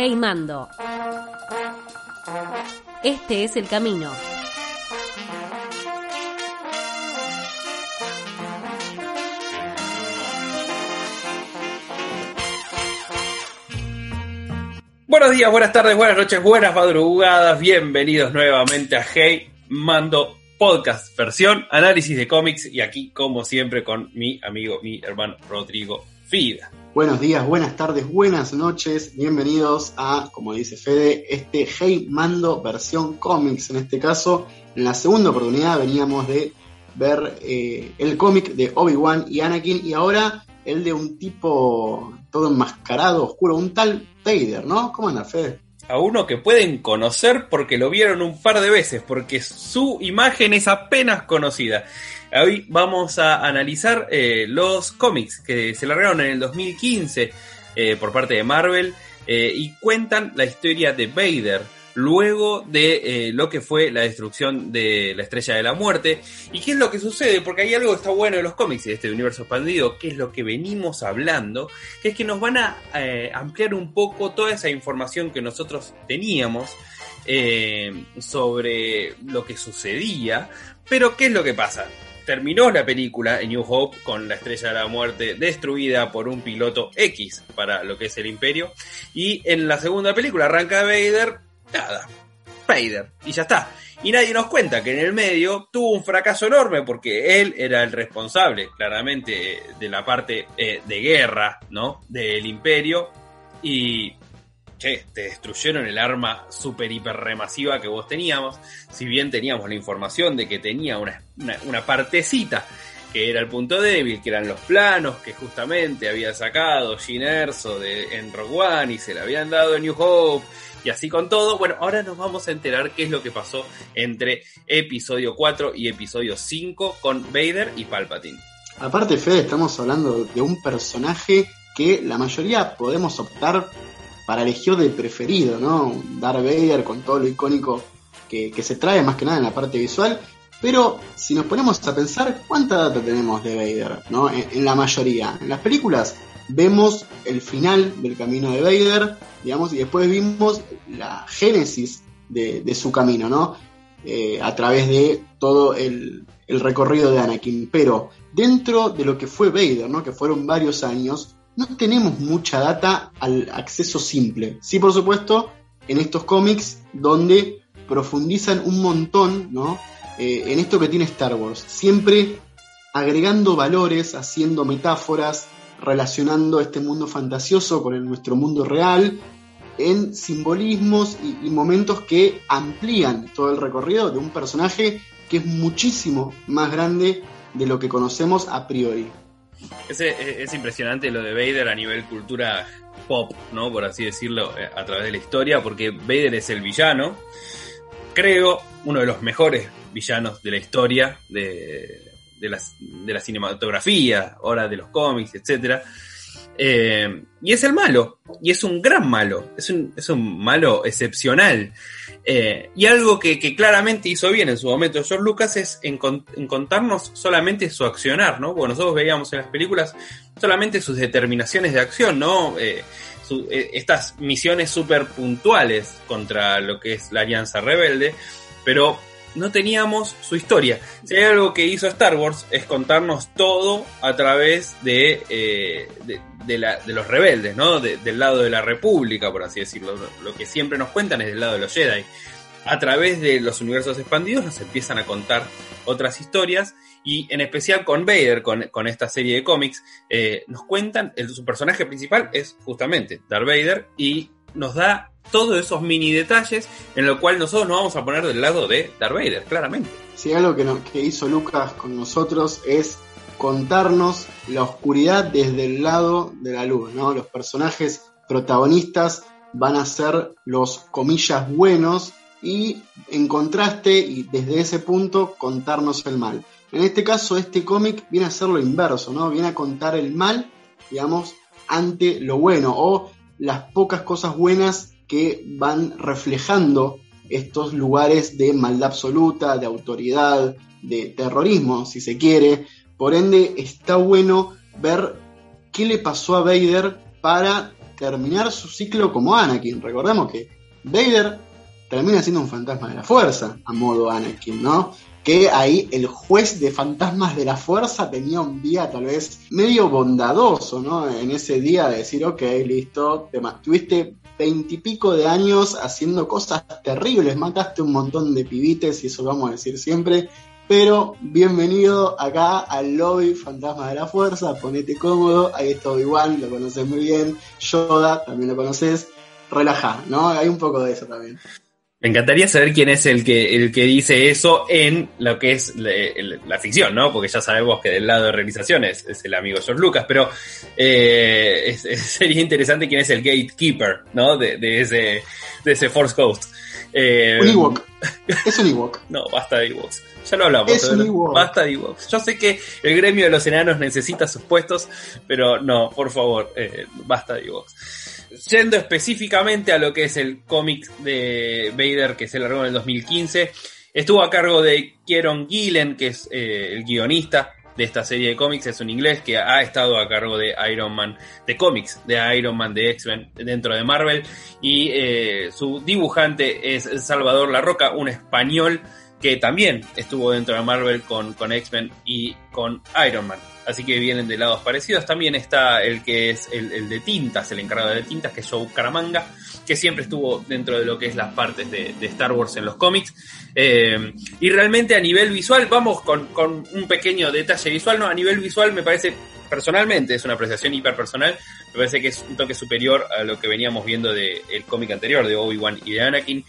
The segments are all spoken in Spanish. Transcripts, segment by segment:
Hey Mando. Este es el camino. Buenos días, buenas tardes, buenas noches, buenas madrugadas. Bienvenidos nuevamente a Hey Mando Podcast, versión análisis de cómics. Y aquí, como siempre, con mi amigo, mi hermano Rodrigo Fida. Buenos días, buenas tardes, buenas noches. Bienvenidos a, como dice Fede, este Hey Mando versión cómics. En este caso, en la segunda oportunidad veníamos de ver eh, el cómic de Obi-Wan y Anakin y ahora el de un tipo todo enmascarado, oscuro, un tal Vader, ¿no? ¿Cómo anda, Fede? A uno que pueden conocer porque lo vieron un par de veces, porque su imagen es apenas conocida. Hoy vamos a analizar eh, los cómics que se largaron en el 2015 eh, por parte de Marvel eh, y cuentan la historia de Vader luego de lo que fue la destrucción de la Estrella de la Muerte. ¿Y qué es lo que sucede? Porque hay algo que está bueno en los cómics de este universo expandido, que es lo que venimos hablando, que es que nos van a ampliar un poco toda esa información que nosotros teníamos sobre lo que sucedía. Pero ¿qué es lo que pasa? Terminó la película en New Hope con la estrella de la muerte destruida por un piloto X para lo que es el imperio. Y en la segunda película arranca Vader, nada, Vader, y ya está. Y nadie nos cuenta que en el medio tuvo un fracaso enorme porque él era el responsable, claramente, de la parte eh, de guerra, ¿no? Del imperio. Y che, te destruyeron el arma super hiper remasiva que vos teníamos. Si bien teníamos la información de que tenía una, una, partecita que era el punto débil, que eran los planos que justamente había sacado Gene Erso de, en Rogue One y se le habían dado en New Hope y así con todo. Bueno, ahora nos vamos a enterar qué es lo que pasó entre episodio 4 y episodio 5 con Vader y Palpatine. Aparte, Fede, estamos hablando de un personaje que la mayoría podemos optar para elegir de preferido, ¿no? Darth Vader con todo lo icónico que, se trae, más que nada en la parte visual. Pero si nos ponemos a pensar, ¿cuánta data tenemos de Vader? ¿no? En, la mayoría. En las películas vemos el final del camino de Vader, digamos, y después vimos la génesis de, su camino, ¿no? Eh, a través de todo el, el recorrido de Anakin. Pero dentro de lo que fue Vader, ¿no? Que fueron varios años, no tenemos mucha data al acceso simple. Sí, por supuesto, en estos cómics donde profundizan un montón, ¿no? Eh, en esto que tiene Star Wars. Siempre agregando valores, haciendo metáforas, relacionando este mundo fantasioso con nuestro mundo real, en simbolismos y, momentos que amplían todo el recorrido de un personaje que es muchísimo más grande de lo que conocemos a priori. Es, impresionante lo de Vader a nivel cultura pop, ¿no? Por así decirlo, eh, a través de la historia, porque Vader es el villano, creo, uno de los mejores villanos de la historia, de, de, la cinematografía, ahora de los cómics, etcétera. Eh, y es el malo, y es un gran malo, es un, es un malo excepcional. Eh, y algo que, claramente hizo bien en su momento George Lucas es en, contarnos solamente su accionar, ¿no? Porque nosotros veíamos en las películas solamente sus determinaciones de acción, ¿no? Eh, estas misiones súper puntuales contra lo que es la Alianza Rebelde, pero no teníamos su historia. Si hay algo que hizo Star Wars es contarnos todo a través de, eh, de, los rebeldes, ¿no? del lado de la República, por así decirlo. Lo que siempre nos cuentan es del lado de los Jedi. A través de los universos expandidos nos empiezan a contar otras historias y en especial con Vader, con, esta serie de cómics, eh, nos cuentan, el, su personaje principal es justamente Darth Vader y nos da todos esos mini detalles en lo cual nosotros nos vamos a poner del lado de Darth Vader, claramente. Sí, algo que, hizo Lucas con nosotros es contarnos la oscuridad desde el lado de la luz, ¿no? Los personajes protagonistas van a ser los comillas buenos y en contraste y desde ese punto contarnos el mal. En este caso este cómic viene a ser lo inverso, ¿no? Viene a contar el mal, digamos, ante lo bueno o las pocas cosas buenas que van reflejando estos lugares de maldad absoluta, de autoridad, de terrorismo, si se quiere. Por ende, está bueno ver qué le pasó a Vader para terminar su ciclo como Anakin. Recordemos que Vader termina siendo un fantasma de la fuerza, a modo Anakin, ¿no? Que ahí el juez de fantasmas de la fuerza tenía un día tal vez medio bondadoso, ¿no? En ese día de decir, ok, listo, te tuviste veintipico de años haciendo cosas terribles, mataste un montón de pibites, y eso lo vamos a decir siempre, pero bienvenido acá al lobby Fantasma de la Fuerza, ponete cómodo, ahí está Obi-Wan, lo conoces muy bien, Yoda, también lo conoces, relaja, ¿no? Hay un poco de eso también. Me encantaría saber quién es el que, el que dice eso en lo que es la, ficción, ¿no? Porque ya sabemos que del lado de realizaciones es el amigo George Lucas, pero eh, sería interesante quién es el gatekeeper, ¿no? De, de, ese, de ese Force Coast. Eh, un Ewok. Es un Ewok. no, basta de Ewoks. Ya lo hablamos. Es un Ewok. Basta de Ewoks. Yo sé que el gremio de los enanos necesita sus puestos, pero no, por favor, eh, basta de Ewoks. Yendo específicamente a lo que es el cómic de Vader que se largó en el 2015, estuvo a cargo de Kieron Gillen, que es eh, el guionista de esta serie de cómics, es un inglés que ha estado a cargo de Iron Man, de cómics, de Iron Man, de X-Men dentro de Marvel, y eh, su dibujante es Salvador La Roca, un español que también estuvo dentro de Marvel con, con X-Men y con Iron Man así que vienen de lados parecidos. También está el que es el, de tintas, el encargado de tintas, que es Joe Caramanga, que siempre estuvo dentro de lo que es las partes de, Star Wars en los cómics. Eh, y realmente a nivel visual, vamos con, un pequeño detalle visual, no, a nivel visual me parece personalmente, es una apreciación hiperpersonal, me parece que es un toque superior a lo que veníamos viendo del cómic anterior de Obi-Wan y de Anakin.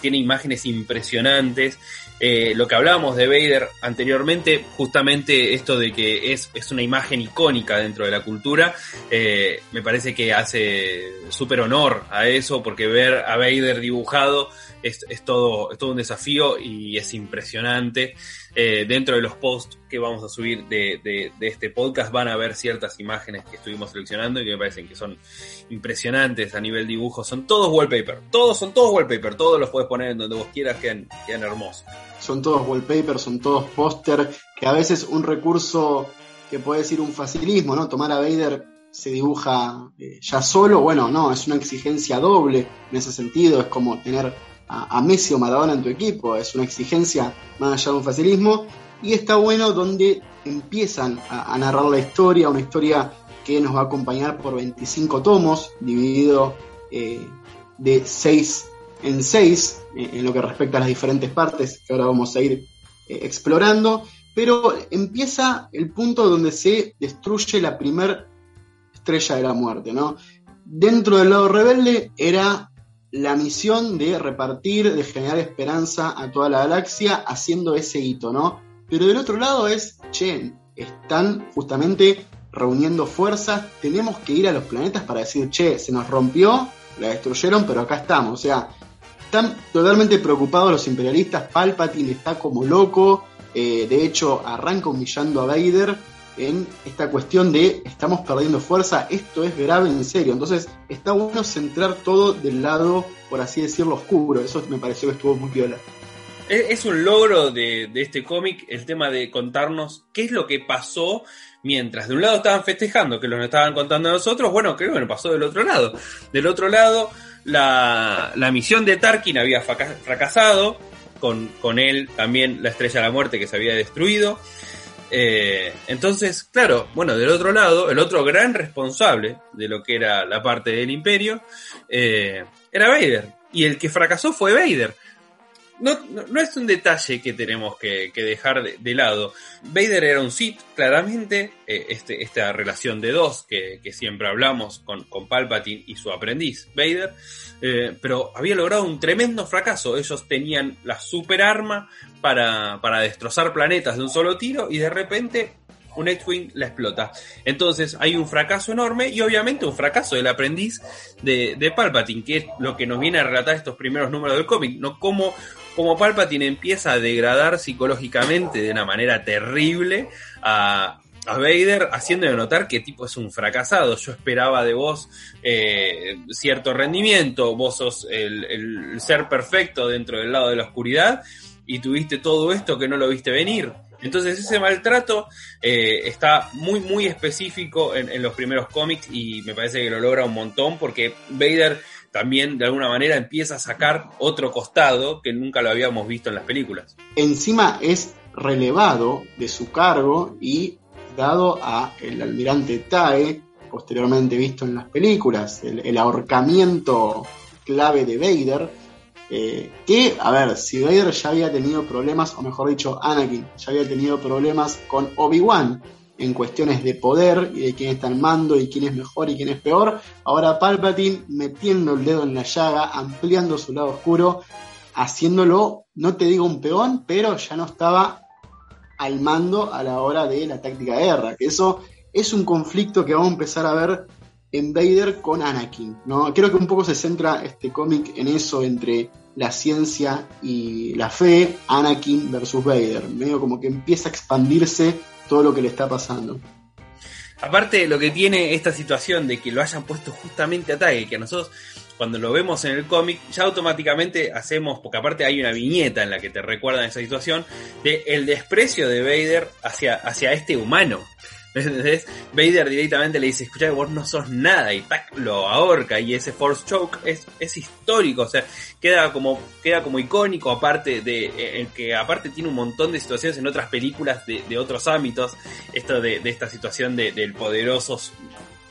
Tiene imágenes impresionantes, eh, lo que hablábamos de Vader anteriormente, justamente esto de que es, es una imagen icónica dentro de la cultura, eh, me parece que hace súper honor a eso, porque ver a Vader dibujado es, es, todo, es todo un desafío y es impresionante. Eh, dentro de los posts que vamos a subir de, de, este podcast van a ver ciertas imágenes que estuvimos seleccionando y que me parecen que son impresionantes a nivel dibujo. Son todos wallpaper, todos son todos wallpaper, todos los puedes poner en donde vos quieras, quedan, quedan hermosos. Son todos wallpaper, son todos póster, que a veces un recurso que puede ser un facilismo, ¿no? Tomar a Vader se dibuja eh, ya solo, bueno, no, es una exigencia doble en ese sentido, es como tener a, Messi o Maradona en tu equipo, es una exigencia más allá de un facilismo, y está bueno donde empiezan a, narrar la historia, una historia que nos va a acompañar por 25 tomos, dividido eh, de 6 en 6, eh, en lo que respecta a las diferentes partes que ahora vamos a ir eh, explorando, pero empieza el punto donde se destruye la primer estrella de la muerte, ¿no? Dentro del lado rebelde era la misión de repartir, de generar esperanza a toda la galaxia haciendo ese hito, ¿no? Pero del otro lado es, che, están justamente reuniendo fuerzas, tenemos que ir a los planetas para decir, che, se nos rompió, la destruyeron, pero acá estamos. O sea, están totalmente preocupados los imperialistas, Palpatine está como loco, eh, de hecho arranca humillando a Vader, en esta cuestión de estamos perdiendo fuerza, esto es grave en serio. Entonces está bueno centrar todo del lado, por así decirlo, oscuro. Eso me pareció que estuvo muy viola. Es un logro de, este cómic el tema de contarnos qué es lo que pasó mientras de un lado estaban festejando, que lo estaban contando a nosotros, bueno, creo que pasó del otro lado. Del otro lado, la, la misión de Tarkin había fracasado, con, con él también la estrella de la muerte que se había destruido. Eh, entonces, claro, bueno, del otro lado, el otro gran responsable de lo que era la parte del imperio eh, era Vader. Y el que fracasó fue Vader no, no, es un detalle que tenemos que, dejar de, lado. Vader era un Sith, claramente, eh, este, esta relación de dos que, siempre hablamos con, con, Palpatine y su aprendiz, Vader, eh, pero había logrado un tremendo fracaso. Ellos tenían la super arma para, para destrozar planetas de un solo tiro y de repente un X-Wing la explota. Entonces hay un fracaso enorme y obviamente un fracaso del aprendiz de, de, Palpatine, que es lo que nos viene a relatar estos primeros números del cómic, ¿no? Cómo como Palpatine empieza a degradar psicológicamente de una manera terrible a, Vader, haciéndole notar que tipo es un fracasado. Yo esperaba de vos eh, cierto rendimiento, vos sos el, ser perfecto dentro del lado de la oscuridad y tuviste todo esto que no lo viste venir. Entonces ese maltrato eh, está muy, muy específico en, en los primeros cómics y me parece que lo logra un montón porque Vader también de alguna manera empieza a sacar otro costado que nunca lo habíamos visto en las películas. Encima es relevado de su cargo y dado a el almirante Tae, posteriormente visto en las películas, el, ahorcamiento clave de Vader, eh, que, a ver, si Vader ya había tenido problemas, o mejor dicho, Anakin ya había tenido problemas con Obi-Wan en cuestiones de poder y de quién está al mando y quién es mejor y quién es peor, ahora Palpatine metiendo el dedo en la llaga, ampliando su lado oscuro, haciéndolo, no te digo un peón, pero ya no estaba al mando a la hora de la táctica de guerra, que eso es un conflicto que vamos a empezar a ver en Vader con Anakin, ¿no? Creo que un poco se centra este cómic en eso entre la ciencia y la fe, Anakin versus Vader, medio como que empieza a expandirse todo lo que le está pasando. Aparte, lo que tiene esta situación de que lo hayan puesto justamente a Tague, que a nosotros, cuando lo vemos en el cómic, ya automáticamente hacemos, porque aparte hay una viñeta en la que te recuerdan esa situación, de el desprecio de Vader hacia, hacia este humano. ¿Entendés? Vader directamente le dice, escucha, vos no sos nada, y tac, lo ahorca, y ese Force Choke es, es histórico, o sea, queda como, queda como icónico, aparte de, el que aparte tiene un montón de situaciones en otras películas de, de otros ámbitos, esto de, de esta situación de, del poderoso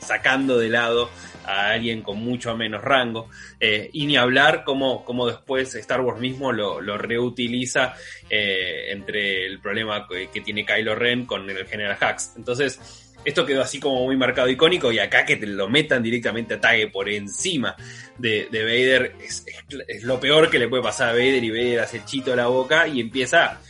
sacando de lado a alguien con mucho menos rango. Eh, y ni hablar como, como después Star Wars mismo lo, lo reutiliza eh, entre el problema que, que, tiene Kylo Ren con el General Hux. Entonces, esto quedó así como muy marcado icónico y acá que te lo metan directamente a Tague por encima de, de Vader es, es, es, lo peor que le puede pasar a Vader y Vader hace chito la boca y empieza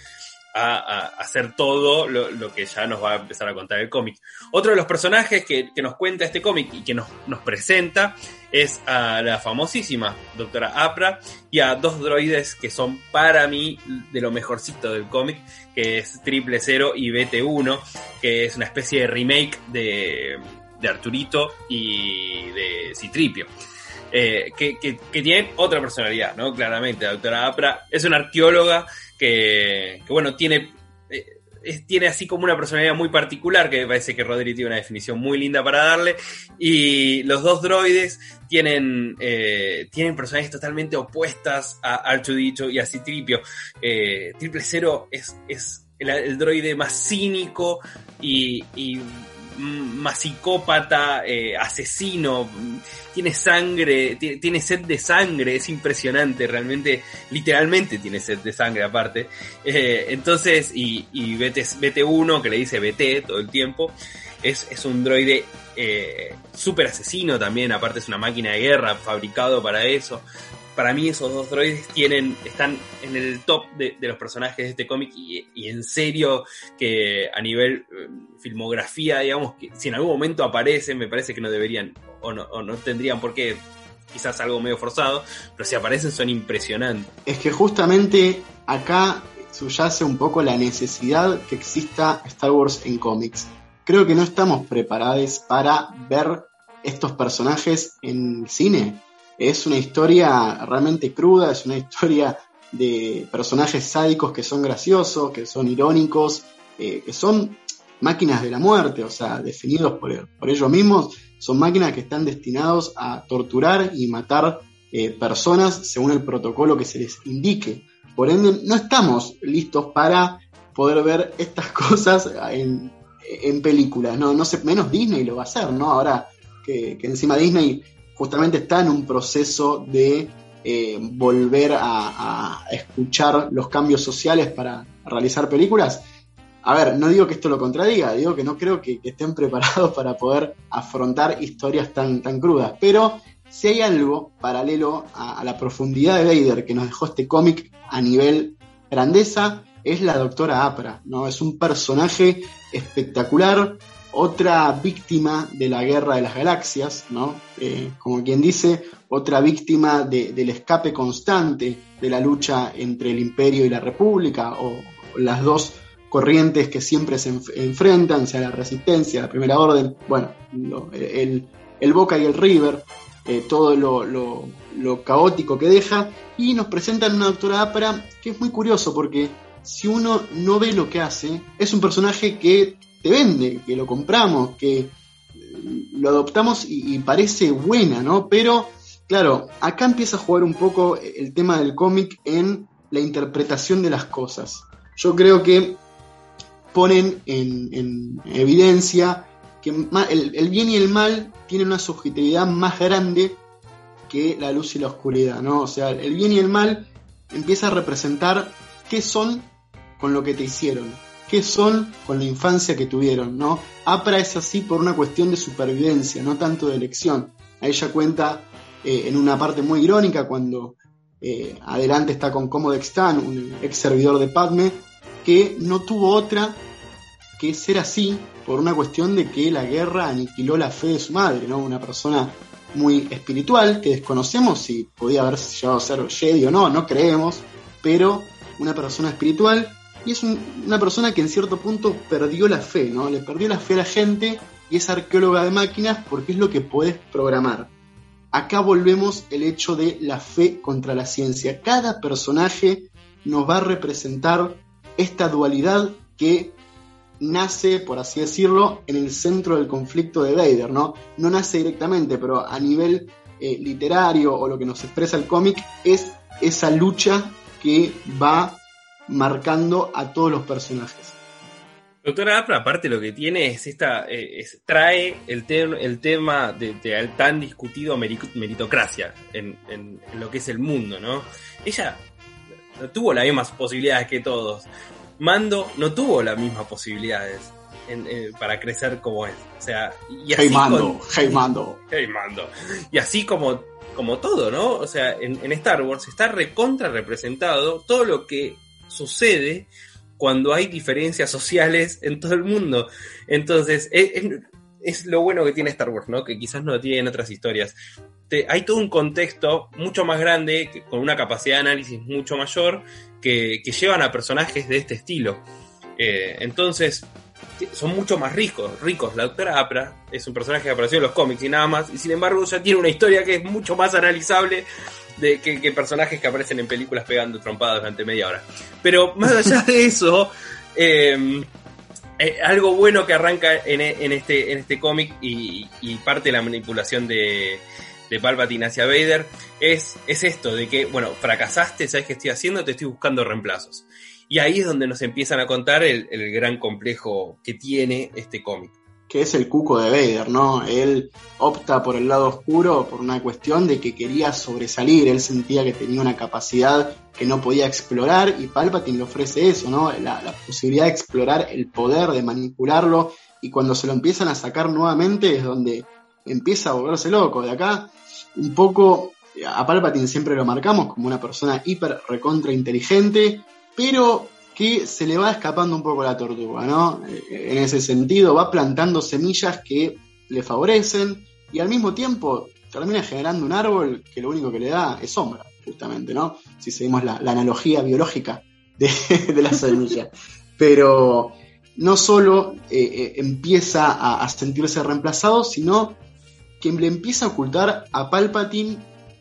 a, hacer todo lo, que ya nos va a empezar a contar el cómic. Otro de los personajes que, nos cuenta este cómic y que nos, presenta es a la famosísima doctora Apra y a dos droides que son para mí de lo mejorcito del cómic, que es Triple Cero y BT1, que es una especie de remake de, Arturito y de Citripio. Eh, que, que, que, tienen otra personalidad, ¿no? Claramente, la doctora Apra es una arqueóloga que, bueno, tiene, eh, tiene así como una personalidad muy particular, que me parece que Rodri tiene una definición muy linda para darle, y los dos droides tienen, eh, tienen personalidades totalmente opuestas a Archudito y a Citripio. Eh, Triple Cero es, es el, el, droide más cínico y, y más psicópata, eh, asesino, tiene sangre, tiene, sed de sangre, es impresionante, realmente, literalmente tiene sed de sangre aparte. Eh, entonces, y, y BT, BT1, que le dice BT todo el tiempo, es, es un droide eh, súper asesino también, aparte es una máquina de guerra fabricado para eso para mí esos dos droides tienen, están en el top de, los personajes de este cómic y, y, en serio que a nivel eh, filmografía, digamos, que si en algún momento aparecen, me parece que no deberían o no, o no tendrían por qué, quizás algo medio forzado, pero si aparecen son impresionantes. Es que justamente acá subyace un poco la necesidad que exista Star Wars en cómics. Creo que no estamos preparados para ver estos personajes en cine es una historia realmente cruda, es una historia de personajes sádicos que son graciosos, que son irónicos, eh, que son máquinas de la muerte, o sea, definidos por, por, ellos mismos, son máquinas que están destinados a torturar y matar eh, personas según el protocolo que se les indique. Por ende, no estamos listos para poder ver estas cosas en, en películas, no, no sé, menos Disney lo va a hacer, ¿no? Ahora que, que encima Disney justamente está en un proceso de eh, volver a, escuchar los cambios sociales para realizar películas. A ver, no digo que esto lo contradiga, digo que no creo que, estén preparados para poder afrontar historias tan, tan crudas, pero si hay algo paralelo a, a la profundidad de Vader que nos dejó este cómic a nivel grandeza, es la doctora Apra, ¿no? Es un personaje espectacular, otra víctima de la guerra de las galaxias, ¿no? Eh, como quien dice, otra víctima de, del escape constante de la lucha entre el imperio y la república, o, las dos corrientes que siempre se enf enfrentan, sea la resistencia, la primera orden, bueno, el, el, Boca y el River, eh, todo lo, lo, lo, caótico que deja, y nos presentan una doctora Apra que es muy curioso porque si uno no ve lo que hace, es un personaje que te vende, que lo compramos, que lo adoptamos y, parece buena, ¿no? Pero, claro, acá empieza a jugar un poco el tema del cómic en la interpretación de las cosas. Yo creo que ponen en, en evidencia que el, el, bien y el mal tienen una subjetividad más grande que la luz y la oscuridad, ¿no? O sea, el bien y el mal empieza a representar qué son con lo que te hicieron, qué son con la infancia que tuvieron, ¿no? APRA es así por una cuestión de supervivencia, no tanto de elección. A ella cuenta eh, en una parte muy irónica cuando eh, adelante está con Comodex Stan, un ex servidor de Padme, que no tuvo otra que ser así por una cuestión de que la guerra aniquiló la fe de su madre, ¿no? Una persona muy espiritual que desconocemos si podía haber llegado a ser Jedi o no, no creemos, pero una persona espiritual y es un, una persona que en cierto punto perdió la fe, ¿no? Le perdió la fe a la gente y es arqueóloga de máquinas porque es lo que puedes programar. Acá volvemos el hecho de la fe contra la ciencia. Cada personaje nos va a representar esta dualidad que nace, por así decirlo, en el centro del conflicto de Vader, ¿no? No nace directamente, pero a nivel eh, literario o lo que nos expresa el cómic es esa lucha que va marcando a todos los personajes. Doctora Apra, aparte lo que tiene es esta, eh, es, trae el, te el tema de, de, tan discutido meritocracia en, en, en, lo que es el mundo, ¿no? Ella no tuvo las mismas posibilidades que todos. Mando no tuvo las mismas posibilidades en, eh, para crecer como es. O sea, y así hey Mando, con, hey Mando. Hey Mando. Y así como, como todo, ¿no? O sea, en, en Star Wars está recontra representado todo lo que sucede cuando hay diferencias sociales en todo el mundo. Entonces, es, lo bueno que tiene Star Wars, ¿no? Que quizás no tiene en otras historias. Hay todo un contexto mucho más grande, con una capacidad de análisis mucho mayor, que, que llevan a personajes de este estilo. Eh, entonces, son mucho más ricos, ricos. La doctora Apra es un personaje que apareció en los cómics y nada más, y sin embargo ya tiene una historia que es mucho más analizable de que, personajes que aparecen en películas pegando trompadas durante media hora. Pero más allá de eso, eh, eh, algo bueno que arranca en, este, en este cómic y, parte de la manipulación de, de Palpatine hacia Vader es, es esto, de que, bueno, fracasaste, ¿sabes qué estoy haciendo? Te estoy buscando reemplazos. Y ahí es donde nos empiezan a contar el gran complejo que tiene este cómic que es el cuco de Vader, ¿no? Él opta por el lado oscuro por una cuestión de que quería sobresalir, él sentía que tenía una capacidad que no podía explorar y Palpatine le ofrece eso, ¿no? La, la, posibilidad de explorar el poder, de manipularlo y cuando se lo empiezan a sacar nuevamente es donde empieza a volverse loco. De acá, un poco, a Palpatine siempre lo marcamos como una persona hiper recontra inteligente, pero que se le va escapando un poco la tortuga, ¿no? En ese sentido, va plantando semillas que le favorecen y al mismo tiempo termina generando un árbol que lo único que le da es sombra, justamente, ¿no? Si seguimos la, analogía biológica de, de, la semilla. Pero no solo eh, eh, empieza a, a sentirse reemplazado, sino que le empieza a ocultar a Palpatine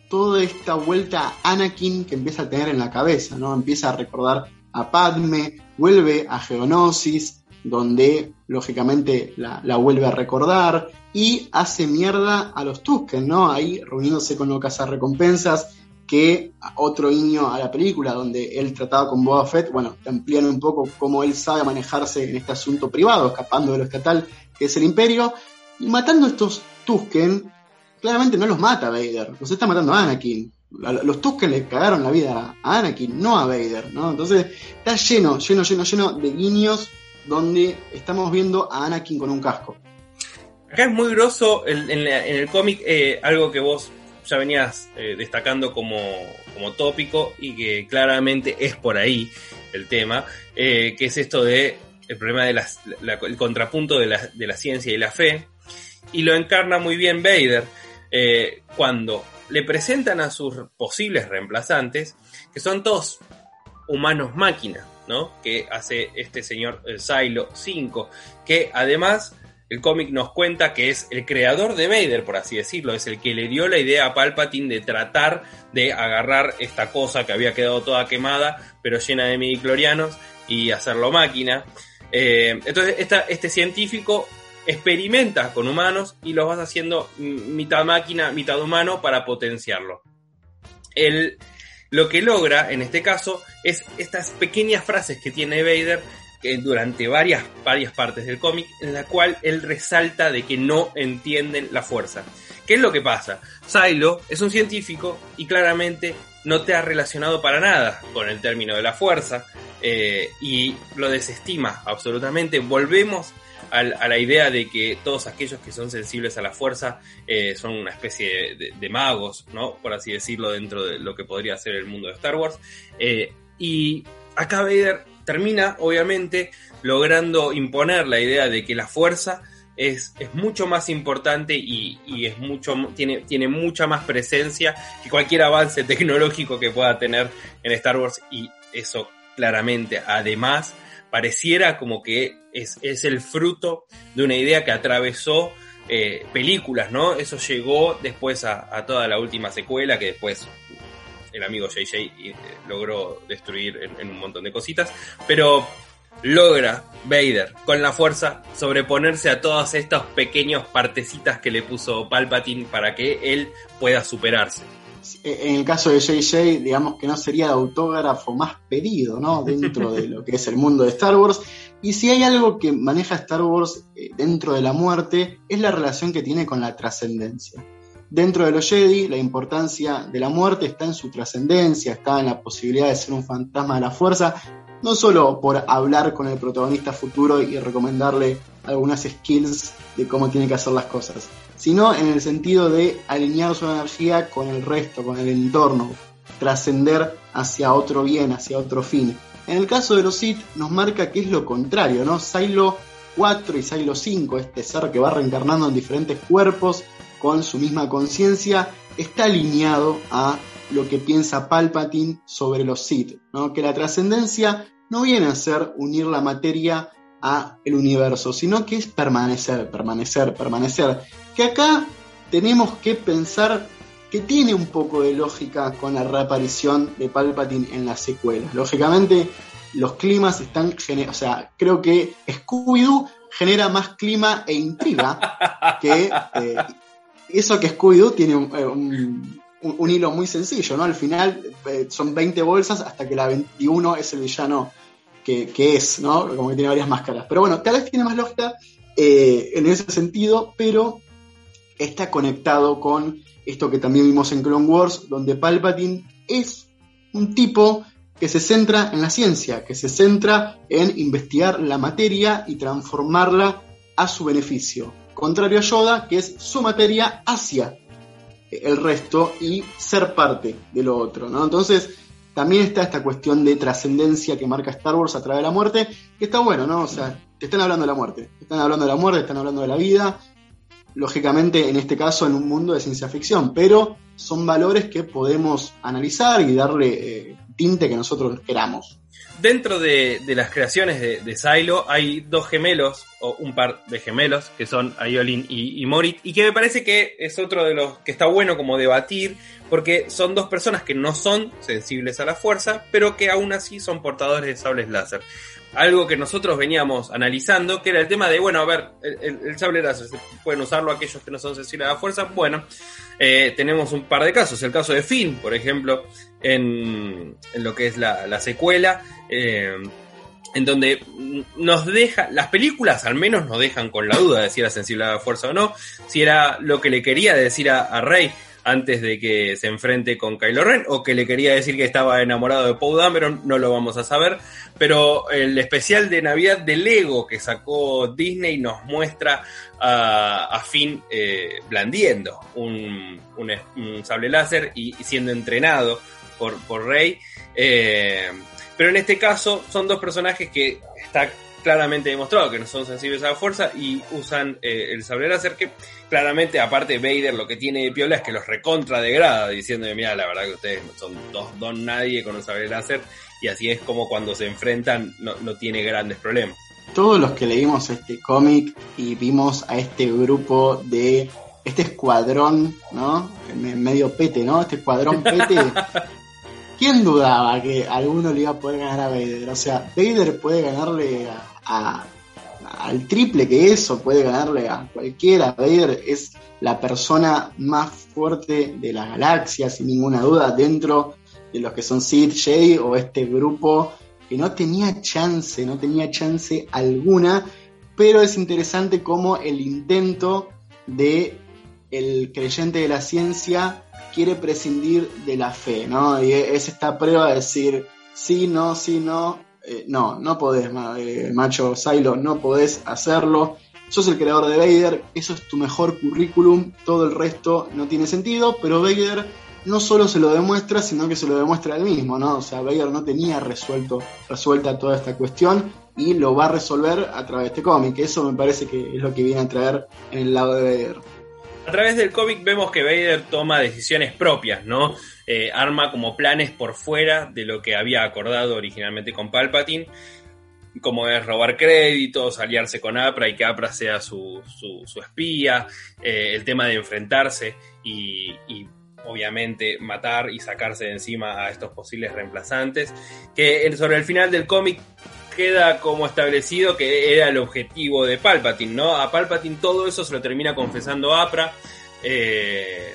toda esta vuelta a Anakin que empieza a tener en la cabeza, ¿no? Empieza a recordar a Padme, vuelve a Geonosis, donde lógicamente la, la, vuelve a recordar, y hace mierda a los Tusken, ¿no? Ahí reuniéndose con los cazarrecompensas, que otro guiño a la película, donde él trataba con Boba Fett, bueno, amplían un poco cómo él sabe manejarse en este asunto privado, escapando de lo estatal, que es el Imperio, y matando a estos Tusken, claramente no los mata Vader, los está matando a Anakin, los Tusken le cagaron la vida a Anakin, no a Vader, ¿no? Entonces está lleno, lleno, lleno, lleno de guiños donde estamos viendo a Anakin con un casco. Acá es muy grosso en, en, el cómic eh, algo que vos ya venías eh, destacando como, como, tópico y que claramente es por ahí el tema, eh, que es esto de el problema de las, la, el contrapunto de la, de la, ciencia y la fe, y lo encarna muy bien Vader cuando le presentan a sus posibles reemplazantes, que son todos humanos máquinas, ¿no? Que hace este señor Silo 5, que además el cómic nos cuenta que es el creador de Vader, por así decirlo, es el que le dio la idea a Palpatine de tratar de agarrar esta cosa que había quedado toda quemada, pero llena de midiclorianos, y hacerlo máquina. Eh, entonces, este científico experimenta con humanos y los vas haciendo mitad máquina, mitad humano para potenciarlo. El, lo que logra en este caso es estas pequeñas frases que tiene Vader durante varias, varias partes del cómic, en la cual él resalta de que no entienden la fuerza. ¿Qué es lo que pasa? Silo es un científico y claramente no te ha relacionado para nada con el término de la fuerza eh, y lo desestima absolutamente. Volvemos a, la idea de que todos aquellos que son sensibles a la fuerza eh, son una especie de, magos, ¿no? Por así decirlo, dentro de lo que podría ser el mundo de Star Wars. Eh, y acá Vader termina, obviamente, logrando imponer la idea de que la fuerza es, es mucho más importante y, es mucho, tiene, tiene mucha más presencia que cualquier avance tecnológico que pueda tener en Star Wars y eso claramente, además, pareciera como que es, es el fruto de una idea que atravesó eh, películas, ¿no? Eso llegó después a, toda la última secuela que después el amigo JJ eh, logró destruir en, un montón de cositas, pero logra Vader con la fuerza sobreponerse a todas estas pequeñas partecitas que le puso Palpatine para que él pueda superarse. En el caso de JJ, digamos que no sería el autógrafo más pedido, ¿no? Dentro de lo que es el mundo de Star Wars. Y si hay algo que maneja Star Wars eh, dentro de la muerte, es la relación que tiene con la trascendencia. Dentro de los Jedi, la importancia de la muerte está en su trascendencia, está en la posibilidad de ser un fantasma de la fuerza, no solo por hablar con el protagonista futuro y recomendarle algunas skills de cómo tiene que hacer las cosas, sino en el sentido de alinear su energía con el resto, con el entorno, trascender hacia otro bien, hacia otro fin. En el caso de los Sith nos marca que es lo contrario, ¿no? Silo 4 y Silo 5, este ser que va reencarnando en diferentes cuerpos, con su misma conciencia, está alineado a lo que piensa Palpatine sobre los Sith, ¿no? que la trascendencia no viene a ser unir la materia a el universo, sino que es permanecer, permanecer, permanecer. Que acá tenemos que pensar que tiene un poco de lógica con la reaparición de Palpatine en las secuelas. Lógicamente, los climas están, o sea, creo que Scooby-Doo genera más clima e intriga que eh, eso que Scooby-Doo tiene eh, un, hilo muy sencillo, ¿no? Al final eh, son 20 bolsas hasta que la 21 es el villano que, es, ¿no? Como que tiene varias máscaras. Pero bueno, tal vez tiene más lógica en ese sentido, pero está conectado con esto que también vimos en Clone Wars, donde Palpatine es un tipo que se centra en la ciencia, que se centra en investigar la materia y transformarla a su beneficio contrario a Yoda, que es su materia hacia el resto y ser parte de lo otro, ¿no? Entonces, también está esta cuestión de trascendencia que marca Star Wars a través de la muerte, que está bueno, ¿no? O sea, te están hablando de la muerte, te están hablando de la muerte, te están hablando de la vida, lógicamente en este caso en un mundo de ciencia ficción, pero son valores que podemos analizar y darle eh, tinte que nosotros queramos. Dentro de, las creaciones de, Silo hay dos gemelos, o un par de gemelos, que son Ayolin y, y, Morit, y que me parece que es otro de los que está bueno como debatir, porque son dos personas que no son sensibles a la fuerza, pero que aún así son portadores de sables láser algo que nosotros veníamos analizando, que era el tema de, bueno, a ver, el, sable láser, ¿pueden usarlo aquellos que no son sensibles a la fuerza? Bueno, eh, tenemos un par de casos. El caso de Finn, por ejemplo, en, lo que es la, secuela, eh, en donde nos deja, las películas al menos nos dejan con la duda de si era sensible a la fuerza o no, si era lo que le quería decir a, a Rey antes de que se enfrente con Kylo Ren, o que le quería decir que estaba enamorado de Poe Dameron, no lo vamos a saber, pero el especial de Navidad de Lego que sacó Disney nos muestra a, Finn eh, blandiendo un, sable láser y, siendo entrenado por, por Rey. Eh, pero en este caso son dos personajes que está claramente demostrado que no son sensibles a la fuerza y usan eh, el sable láser que claramente aparte Vader lo que tiene de piola es que los recontra degrada diciendo mira la verdad que ustedes son dos don nadie con un sable láser y así es como cuando se enfrentan no, tiene grandes problemas. todos los que leímos este cómic y vimos a este grupo de este escuadrón, ¿no? Medio pete, ¿no? Este escuadrón pete. ¿Quién dudaba que alguno le iba a poder ganar a Vader? O sea, Vader puede ganarle a, al triple que eso, puede ganarle a cualquiera. Vader es la persona más fuerte de la galaxia, sin ninguna duda, dentro de los que son Sith, Jedi o este grupo que no tenía chance, no tenía chance alguna, pero es interesante como el intento de el creyente de la ciencia quiere prescindir de la fe, ¿no? Y es esta prueba de decir, sí, no, sí, no, eh, no, no podés, eh, macho Silo, no podés hacerlo. Sos el creador de Vader, eso es tu mejor currículum, todo el resto no tiene sentido, pero Vader no solo se lo demuestra, sino que se lo demuestra él mismo, ¿no? O sea, Vader no tenía resuelto, resuelta toda esta cuestión y lo va a resolver a través de este cómic. Eso me parece que es lo que viene a traer en el lado de Vader. A través del cómic vemos que Vader toma decisiones propias, ¿no? Eh, arma como planes por fuera de lo que había acordado originalmente con Palpatine, como es robar créditos, aliarse con Apra y que Apra sea su, su, espía, eh, el tema de enfrentarse y, y obviamente matar y sacarse de encima a estos posibles reemplazantes, que sobre el final del cómic queda como establecido que era el objetivo de Palpatine, ¿no? A Palpatine todo eso se lo termina confesando Apra, eh,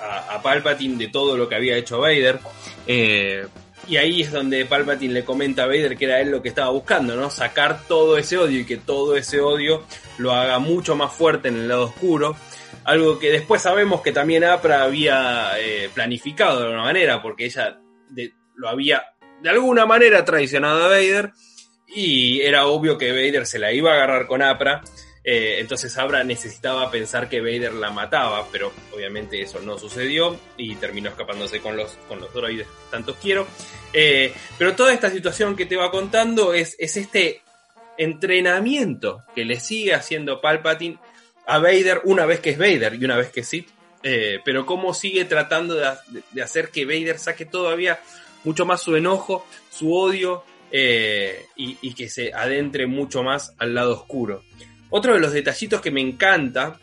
a, Palpatine de todo lo que había hecho Vader, eh, y ahí es donde Palpatine le comenta a Vader que era él lo que estaba buscando, ¿no? Sacar todo ese odio y que todo ese odio lo haga mucho más fuerte en el lado oscuro algo que después sabemos que también Apra había eh, planificado de alguna manera, porque ella lo había de alguna manera traicionado a Vader y era obvio que Vader se la iba a agarrar con Apra. Eh, entonces Apra necesitaba pensar que Vader la mataba, pero obviamente eso no sucedió y terminó escapándose con los, con los droides tantos quiero. Eh, pero toda esta situación que te va contando es, es este entrenamiento que le sigue haciendo Palpatine a Vader una vez que es Vader y una vez que sí. Eh, pero cómo sigue tratando de, hacer que Vader saque todavía mucho más su enojo, su odio eh, y, que se adentre mucho más al lado oscuro. Otro de los detallitos que me encanta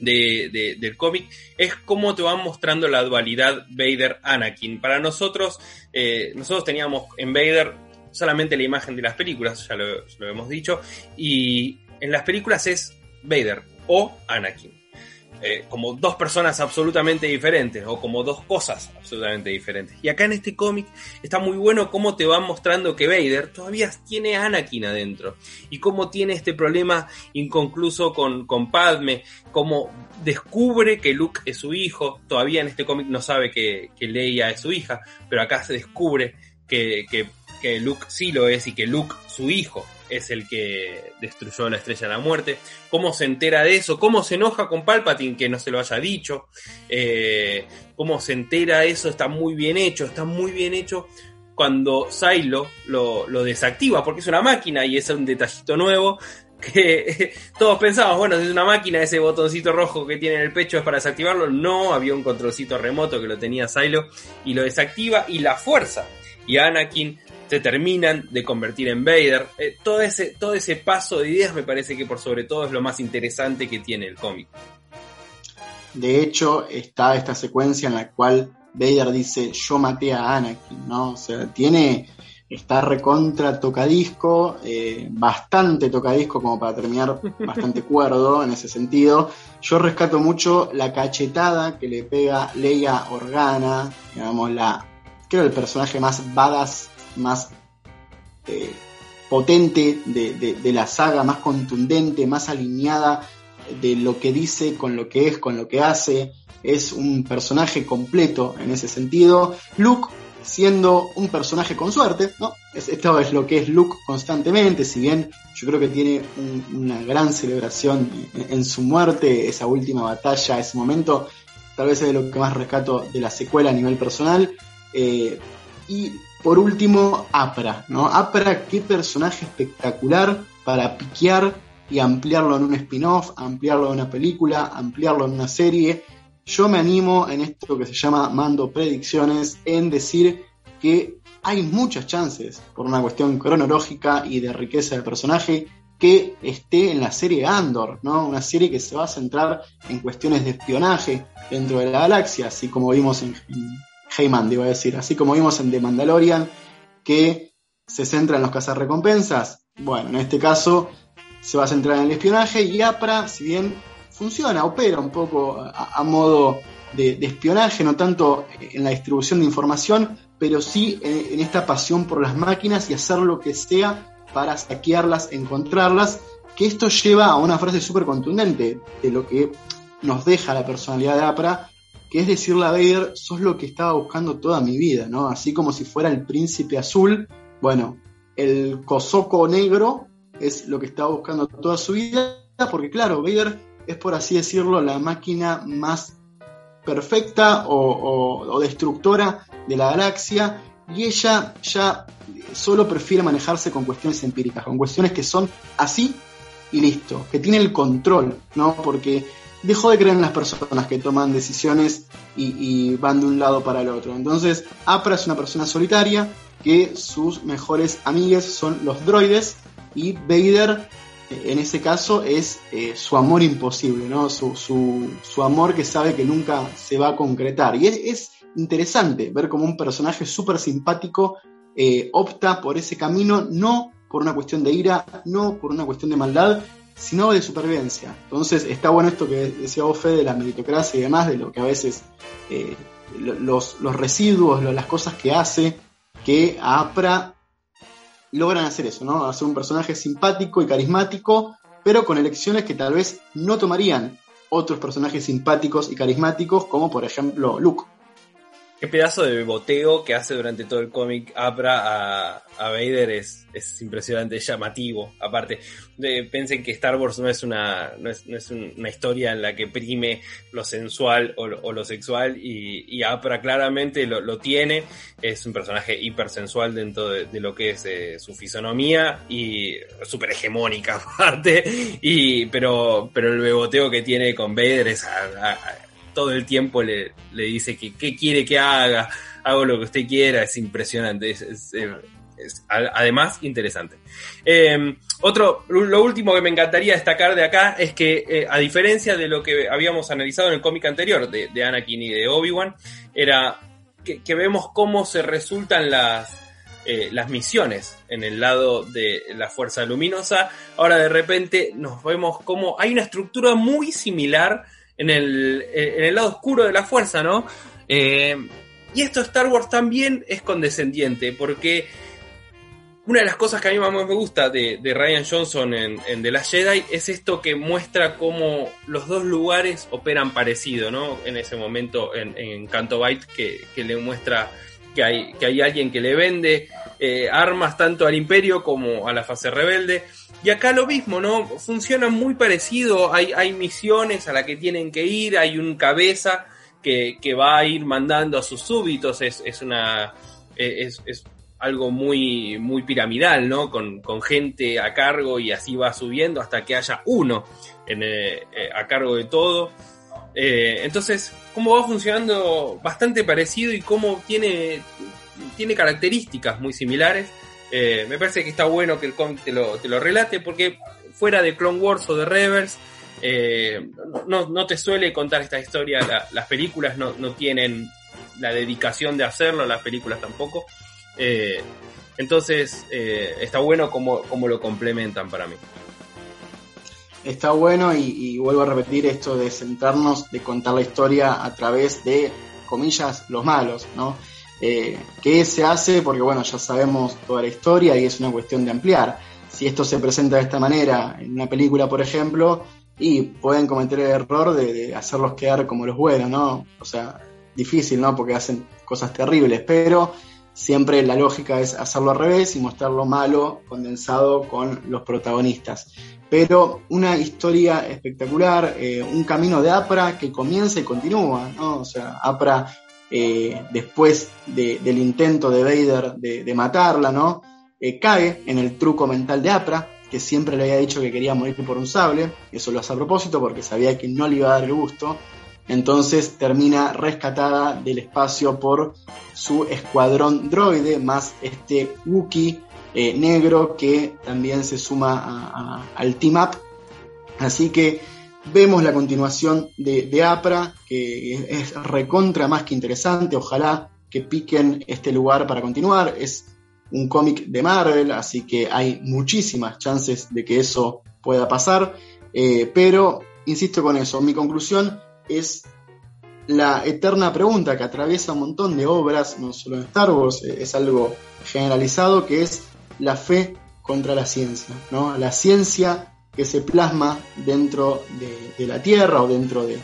del cómic es cómo te van mostrando la dualidad Vader-Anakin. Para nosotros, eh, nosotros teníamos en Vader solamente la imagen de las películas, ya lo hemos dicho, y en las películas es Vader, o Anakin. Eh, como dos personas absolutamente diferentes o como dos cosas absolutamente diferentes. Y acá en este cómic está muy bueno cómo te van mostrando que Vader todavía tiene Anakin adentro y cómo tiene este problema inconcluso con, con Padme, cómo descubre que Luke es su hijo, todavía en este cómic no sabe que, que, Leia es su hija, pero acá se descubre que, que, que Luke sí lo es y que Luke su hijo es el que destruyó la estrella de la muerte. ¿Cómo se entera de eso? ¿Cómo se enoja con Palpatine que no se lo haya dicho? Eh, ¿Cómo se entera de eso? Está muy bien hecho, está muy bien hecho cuando Silo lo, desactiva, porque es una máquina y es un detallito nuevo que todos pensamos, bueno, si es una máquina, ese botoncito rojo que tiene en el pecho es para desactivarlo. No, había un controlcito remoto que lo tenía Silo y lo desactiva y la fuerza. Y Anakin se terminan de convertir en Vader. Eh, todo, ese, todo ese paso de ideas me parece que por sobre todo es lo más interesante que tiene el cómic. De hecho, está esta secuencia en la cual Vader dice yo maté a Anakin, ¿no? O sea, tiene, está recontra tocadisco, eh, bastante tocadisco como para terminar bastante cuerdo en ese sentido. Yo rescato mucho la cachetada que le pega Leia Organa, digamos, la, creo el personaje más badass más eh, potente de, la saga, más contundente, más alineada de lo que dice con lo que es, con lo que hace. Es un personaje completo en ese sentido. Luke siendo un personaje con suerte, ¿no? Esto es lo que es Luke constantemente, si bien yo creo que tiene una gran celebración en, su muerte, esa última batalla, ese momento, tal vez es de lo que más rescato de la secuela a nivel personal. Eh, y por último, Apra, ¿no? Apra, qué personaje espectacular para piquear y ampliarlo en un spin-off, ampliarlo en una película, ampliarlo en una serie. Yo me animo en esto que se llama Mando Predicciones en decir que hay muchas chances, por una cuestión cronológica y de riqueza del personaje, que esté en la serie Andor, ¿no? Una serie que se va a centrar en cuestiones de espionaje dentro de la galaxia, así como vimos en, en Heyman, iba a decir, así como vimos en The Mandalorian, que se centra en los cazarrecompensas. Bueno, en este caso se va a centrar en el espionaje y APRA, si bien funciona, opera un poco a, modo de, espionaje, no tanto en la distribución de información, pero sí en, esta pasión por las máquinas y hacer lo que sea para saquearlas, encontrarlas, que esto lleva a una frase súper contundente de lo que nos deja la personalidad de APRA, que es decirle a Vader, sos lo que estaba buscando toda mi vida, ¿no? Así como si fuera el príncipe azul, bueno, el cosoco negro es lo que estaba buscando toda su vida, porque claro, Vader es por así decirlo la máquina más perfecta o, destructora de la galaxia y ella ya solo prefiere manejarse con cuestiones empíricas, con cuestiones que son así y listo, que tiene el control, ¿no? Porque dejó de creer en las personas que toman decisiones y, van de un lado para el otro. Entonces, Apra es una persona solitaria que sus mejores amigues son los droides y Vader en ese caso es eh, su amor imposible, ¿no? Su, su, amor que sabe que nunca se va a concretar. Y es, interesante ver cómo un personaje súper simpático eh, opta por ese camino, no por una cuestión de ira, no por una cuestión de maldad, sino de supervivencia. Entonces está bueno esto que decía vos, de la meritocracia y demás, de lo que a veces eh, los, los, residuos, las cosas que hace, que a APRA logran hacer eso, ¿no? Hacer un personaje simpático y carismático, pero con elecciones que tal vez no tomarían otros personajes simpáticos y carismáticos, como por ejemplo Luke. Qué pedazo de boteo que hace durante todo el cómic Abra a, a Vader es, es impresionante, es llamativo. Aparte, de, pensen que Star Wars no es una, no es, no es una historia en la que prime lo sensual o, lo sexual y, y Abra claramente lo, lo, tiene. Es un personaje hipersensual dentro de, lo que es eh, su fisonomía y súper hegemónica aparte. Y, pero, pero el beboteo que tiene con Vader es todo el tiempo le, le dice que qué quiere que haga, hago lo que usted quiera, es impresionante, es, es además interesante. Eh, otro, lo último que me encantaría destacar de acá es que, eh, a diferencia de lo que habíamos analizado en el cómic anterior de, de, Anakin y de Obi-Wan, era que, vemos cómo se resultan las, eh, las misiones en el lado de la fuerza luminosa. Ahora de repente nos vemos como hay una estructura muy similar en el, eh, en el lado oscuro de la fuerza, ¿no? Eh, y esto Star Wars también es condescendiente, porque una de las cosas que a mí más me gusta de, de Ryan Johnson en, en, The Last Jedi es esto que muestra cómo los dos lugares operan parecido, ¿no? En ese momento en, en Canto Bight que, que, le muestra que hay, que hay alguien que le vende eh, armas tanto al imperio como a la fase rebelde. Y acá lo mismo, ¿no? Funciona muy parecido, hay, hay misiones a las que tienen que ir, hay un cabeza que, que va a ir mandando a sus súbitos, es, es una... Es, es, algo muy, muy piramidal, ¿no? Con, con, gente a cargo y así va subiendo hasta que haya uno en, eh, a cargo de todo. Eh, entonces, cómo va funcionando bastante parecido y cómo tiene, tiene características muy similares. Eh, me parece que está bueno que el cómic te lo, te lo relate porque fuera de Clone Wars o de Rebels, eh, no, no, te suele contar esta historia, la, las películas no, no, tienen la dedicación de hacerlo, las películas tampoco. Eh, entonces, está bueno como, lo complementan para mí. Está bueno y, y, vuelvo a repetir esto de sentarnos, de contar la historia a través de, comillas, los malos, ¿no? Eh, ¿Qué se hace? Porque bueno, ya sabemos toda la historia y es una cuestión de ampliar. Si esto se presenta de esta manera en una película, por ejemplo, y pueden cometer el error de, hacerlos quedar como los buenos, ¿no? O sea, difícil, ¿no? Porque hacen cosas terribles, pero siempre la lógica es hacerlo al revés y mostrar lo malo condensado con los protagonistas. Pero una historia espectacular, eh, un camino de APRA que comienza y continúa, ¿no? O sea, APRA eh, después de, del intento de Vader de, de matarla, ¿no? Eh, cae en el truco mental de Apra, que siempre le había dicho que quería morir por un sable, eso lo hace a propósito porque sabía que no le iba a dar el gusto, entonces termina rescatada del espacio por su escuadrón droide, más este Wookiee eh, negro que también se suma al team up. Así que vemos la continuación de, de, APRA, que es recontra más que interesante. Ojalá que piquen este lugar para continuar. Es un cómic de Marvel, así que hay muchísimas chances de que eso pueda pasar. Eh, pero, insisto con eso, mi conclusión es la eterna pregunta que atraviesa un montón de obras, no solo en Star Wars, eh, es algo generalizado, que es la fe contra la ciencia, ¿no? La ciencia que se plasma dentro de, la Tierra o dentro de,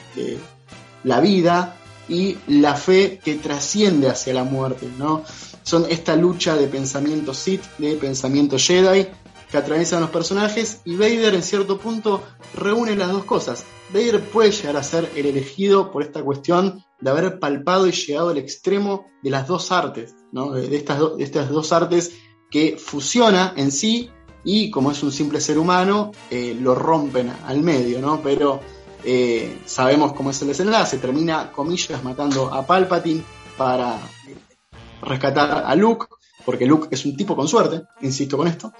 la vida y la fe que trasciende hacia la muerte, ¿no? Son esta lucha de pensamiento Sith, de pensamiento Jedi, que atraviesan los personajes y Vader en cierto punto reúne las dos cosas. Vader puede llegar a ser el elegido por esta cuestión de haber palpado y llegado al extremo de las dos artes, ¿no? de, estas de estas dos artes que fusiona en sí y como es un simple ser humano, eh, lo rompen al medio, ¿no? Pero eh, sabemos cómo es el desenlace, termina, comillas, matando a Palpatine para rescatar a Luke, porque Luke es un tipo con suerte, insisto con esto,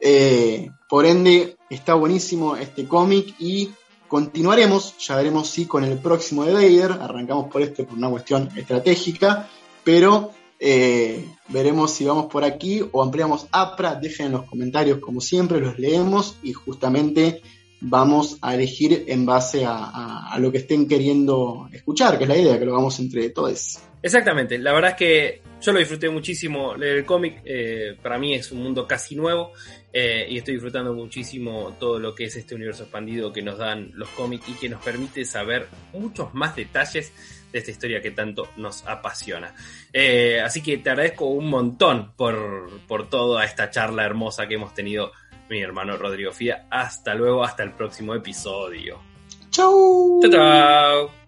eh, por ende, está buenísimo este cómic y continuaremos, ya veremos si con el próximo de Vader, arrancamos por este por una cuestión estratégica, pero eh, veremos si vamos por aquí o ampliamos APRA, dejen en los comentarios como siempre, los leemos y justamente vamos a elegir en base a, lo que estén queriendo escuchar, que es la idea, que lo hagamos entre todos. Exactamente, la verdad es que yo lo disfruté muchísimo. Leer el cómic, eh, para mí es un mundo casi nuevo eh, y estoy disfrutando muchísimo todo lo que es este universo expandido que nos dan los cómics y que nos permite saber muchos más detalles de esta historia que tanto nos apasiona. Eh, así que te agradezco un montón por, por toda esta charla hermosa que hemos tenido mi hermano Rodrigo Fía. Hasta luego, hasta el próximo episodio. Chau. Chau, chau.